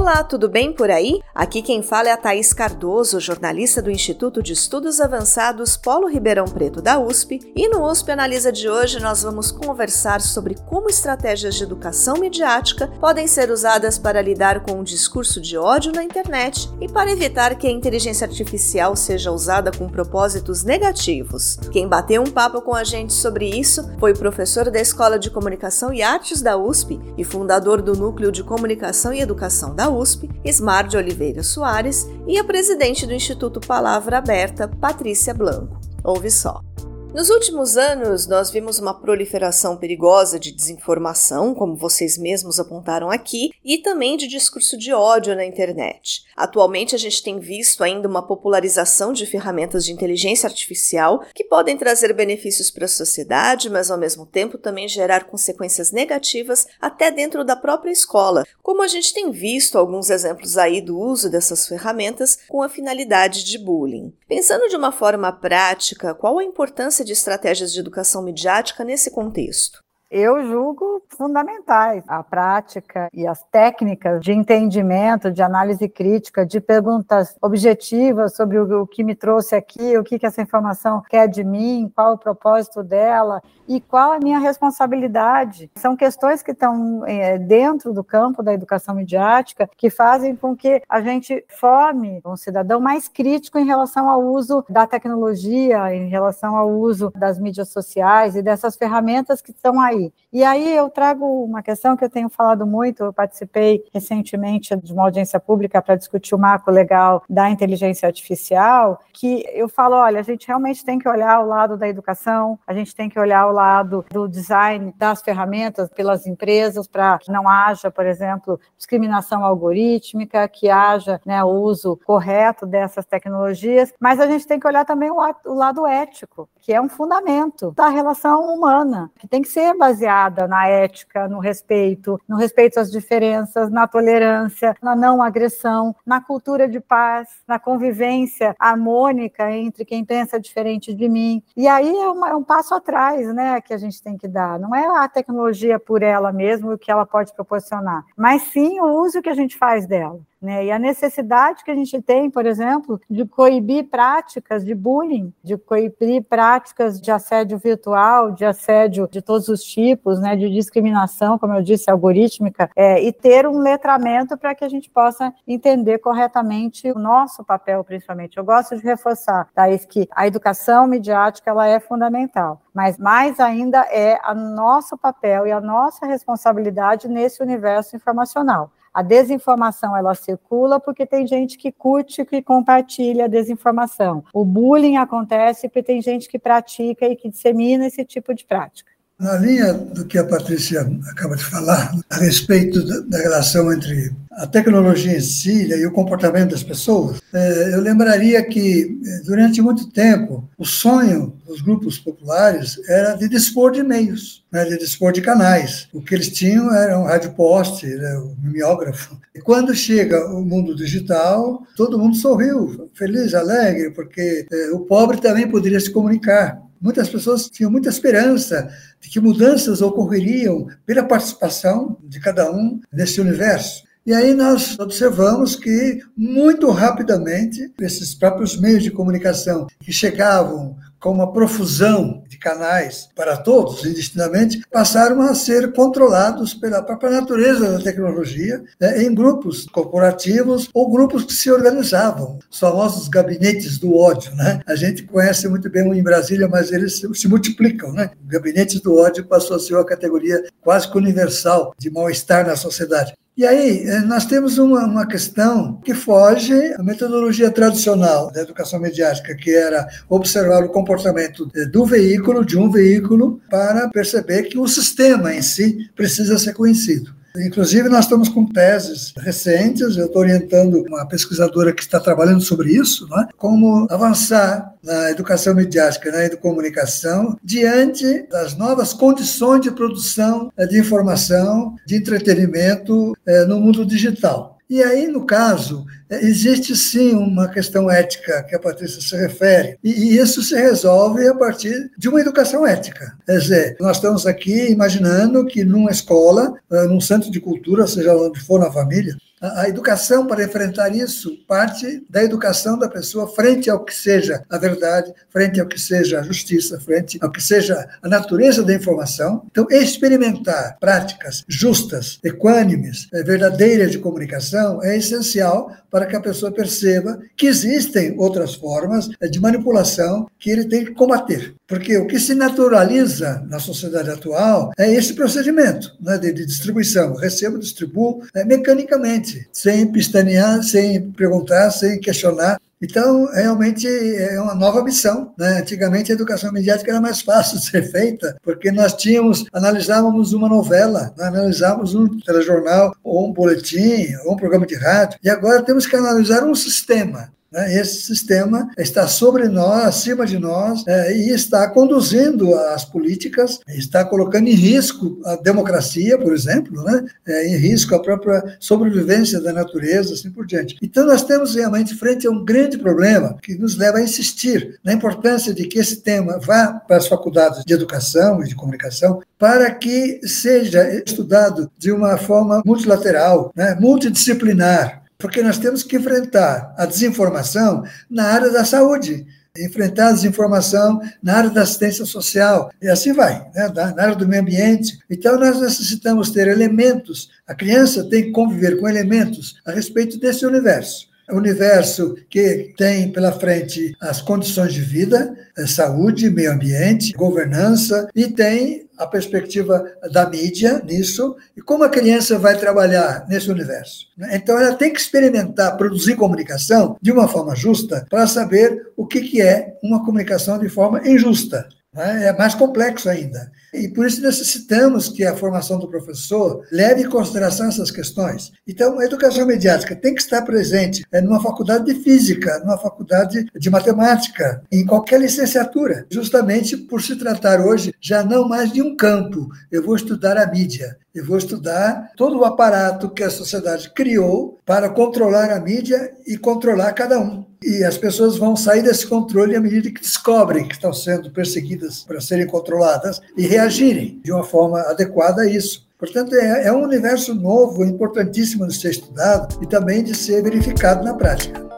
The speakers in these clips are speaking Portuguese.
Olá, tudo bem por aí? Aqui quem fala é a Thaís Cardoso, jornalista do Instituto de Estudos Avançados Polo Ribeirão Preto da USP, e no USP Analisa de hoje nós vamos conversar sobre como estratégias de educação midiática podem ser usadas para lidar com o discurso de ódio na internet e para evitar que a inteligência artificial seja usada com propósitos negativos. Quem bateu um papo com a gente sobre isso foi o professor da Escola de Comunicação e Artes da USP e fundador do Núcleo de Comunicação e Educação da USP, Ismar de Oliveira Soares, e a presidente do Instituto Palavra Aberta, Patrícia Blanco. Ouve só. Nos últimos anos, nós vimos uma proliferação perigosa de desinformação, como vocês mesmos apontaram aqui, e também de discurso de ódio na internet. Atualmente, a gente tem visto ainda uma popularização de ferramentas de inteligência artificial que podem trazer benefícios para a sociedade, mas ao mesmo tempo também gerar consequências negativas até dentro da própria escola, como a gente tem visto alguns exemplos aí do uso dessas ferramentas com a finalidade de bullying. Pensando de uma forma prática, qual a importância de estratégias de educação midiática nesse contexto? Eu julgo fundamentais a prática e as técnicas de entendimento, de análise crítica, de perguntas objetivas sobre o, que me trouxe aqui, o que, essa informação quer de mim, qual o propósito dela e qual a minha responsabilidade. São questões que estão é, dentro do campo da educação midiática que fazem com que a gente forme um cidadão mais crítico em relação ao uso da tecnologia, em relação ao uso das mídias sociais e dessas ferramentas que estão aí aí. E aí eu trago uma questão que eu tenho falado muito, eu participei recentemente de uma audiência pública para discutir o marco legal da inteligência artificial, que eu falo, olha, a gente realmente tem que olhar o lado da educação, a gente tem que olhar o lado do design das ferramentas pelas empresas para que não haja, por exemplo, discriminação algorítmica, que haja né, o uso correto dessas tecnologias, mas a gente tem que olhar também o, o lado ético, que é um fundamento da relação humana, que tem que ser baseada na ética, no respeito, no respeito às diferenças, na tolerância, na não agressão, na cultura de paz, na convivência harmônica entre quem pensa diferente de mim. E aí é, uma, é um passo atrás, né, que a gente tem que dar. Não é a tecnologia por ela mesma o que ela pode proporcionar, mas sim o uso que a gente faz dela. Né? E a necessidade que a gente tem, por exemplo, de coibir práticas de bullying, de coibir práticas de assédio virtual, de assédio de todos os tipos, né? de discriminação, como eu disse, algorítmica, é, e ter um letramento para que a gente possa entender corretamente o nosso papel, principalmente. Eu gosto de reforçar, Thaís, que a educação midiática ela é fundamental, mas mais ainda é o nosso papel e a nossa responsabilidade nesse universo informacional. A desinformação ela circula porque tem gente que curte, que compartilha a desinformação. O bullying acontece porque tem gente que pratica e que dissemina esse tipo de prática. Na linha do que a Patrícia acaba de falar, a respeito da relação entre a tecnologia em si e o comportamento das pessoas, é, eu lembraria que, é, durante muito tempo, o sonho dos grupos populares era de dispor de meios, né, de dispor de canais. O que eles tinham era um rádio poste, né, o mimeógrafo. E quando chega o mundo digital, todo mundo sorriu, feliz, alegre, porque é, o pobre também poderia se comunicar. Muitas pessoas tinham muita esperança de que mudanças ocorreriam pela participação de cada um nesse universo. E aí nós observamos que, muito rapidamente, esses próprios meios de comunicação que chegavam com uma profusão de canais para todos, indistintamente, passaram a ser controlados pela própria natureza da tecnologia, né, em grupos corporativos ou grupos que se organizavam, os famosos gabinetes do ódio. Né? A gente conhece muito bem um em Brasília, mas eles se, se multiplicam. Né? Gabinetes do ódio passou a ser uma categoria quase que universal de mal-estar na sociedade. E aí, eh, nós temos uma, uma questão que foge à metodologia tradicional da educação mediática, que era observar o comportamento eh, do veículo, de um veículo, para perceber que o sistema em si precisa ser conhecido. Inclusive, nós estamos com teses recentes, eu estou orientando uma pesquisadora que está trabalhando sobre isso, né? como avançar na educação midiática, na educomunicação, diante das novas condições de produção de informação, de entretenimento eh, no mundo digital. E aí, no caso, existe sim uma questão ética que a Patrícia se refere, e isso se resolve a partir de uma educação ética. Quer dizer, nós estamos aqui imaginando que numa escola, eh, num centro de cultura, seja onde for na família, a, educação para enfrentar isso parte da educação da pessoa frente ao que seja a verdade, frente ao que seja a justiça, frente ao que seja a natureza da informação. Então, experimentar práticas justas, equânimes, eh, verdadeiras de comunicação é essencial para que a pessoa perceba que existem outras formas eh, de manipulação que ele tem que combater. Porque o que se naturaliza na sociedade atual é esse procedimento né, de, de distribuição. recebo, distribuo é, mecanicamente, sem pistanear, sem perguntar, sem questionar. Então, realmente é uma nova missão. Né? Antigamente, a educação midiática era mais fácil de ser feita, porque nós tínhamos, analisávamos uma novela, né? analisávamos um telejornal, ou um boletim, ou um programa de rádio, e agora temos que analisar um sistema. Né? Esse sistema está sobre nós, acima de nós, é, e está conduzindo as políticas, está colocando em risco a democracia, por exemplo, né? É, em risco a própria sobrevivência da natureza, assim por diante. Então, nós temos realmente frente a um grande problema que nos leva a insistir na importância de que esse tema vá para as faculdades de educação e de comunicação, para que seja estudado de uma forma multilateral, né? multidisciplinar, porque nós temos que enfrentar a desinformação na área da saúde, enfrentar a desinformação na área da assistência social, e assim vai, né? na área do meio ambiente. Então, nós necessitamos ter elementos, a criança tem que conviver com elementos a respeito desse universo universo que tem pela frente as condições de vida, eh, saúde, meio ambiente, governança, e tem a perspectiva da mídia nisso e como a criança vai trabalhar nesse universo. Né? Então, ela tem que experimentar produzir comunicação de uma forma justa para saber o que é uma comunicação de forma injusta. Né? É mais complexo ainda. E por isso necessitamos que a formação do professor leve em consideração essas questões. Então, a educação mediática tem que estar presente é, numa faculdade de física, numa faculdade de matemática, em qualquer licenciatura, justamente por se tratar hoje já não mais de um campo. Eu vou estudar a mídia, eu vou estudar todo o aparato que a sociedade criou para controlar a mídia e controlar cada um. E as pessoas vão sair desse controle à medida que descobrem que estão sendo perseguidas para serem controladas e reagirem de uma forma adequada a isso. Portanto, é, é um universo novo, importantíssimo de ser estudado e também de ser verificado na prática.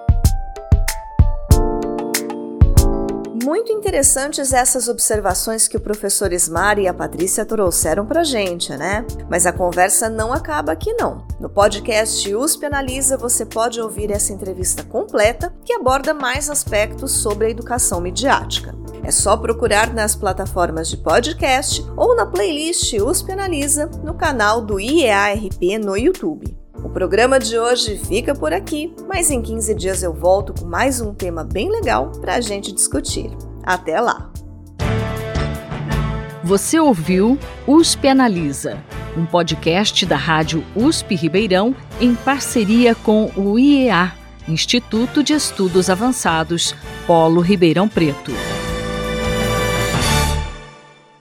Muito interessantes essas observações que o professor Ismar e a Patrícia trouxeram para gente, né? Mas a conversa não acaba aqui não. No podcast USP Analisa você pode ouvir essa entrevista completa que aborda mais aspectos sobre a educação midiática. É só procurar nas plataformas de podcast ou na playlist USP Analisa no canal do IEARP no YouTube. O programa de hoje fica por aqui, mas em 15 dias eu volto com mais um tema bem legal para a gente discutir. Até lá! Você ouviu USP Analisa, um podcast da Rádio USP Ribeirão em parceria com o IEA, Instituto de Estudos Avançados, Polo Ribeirão Preto.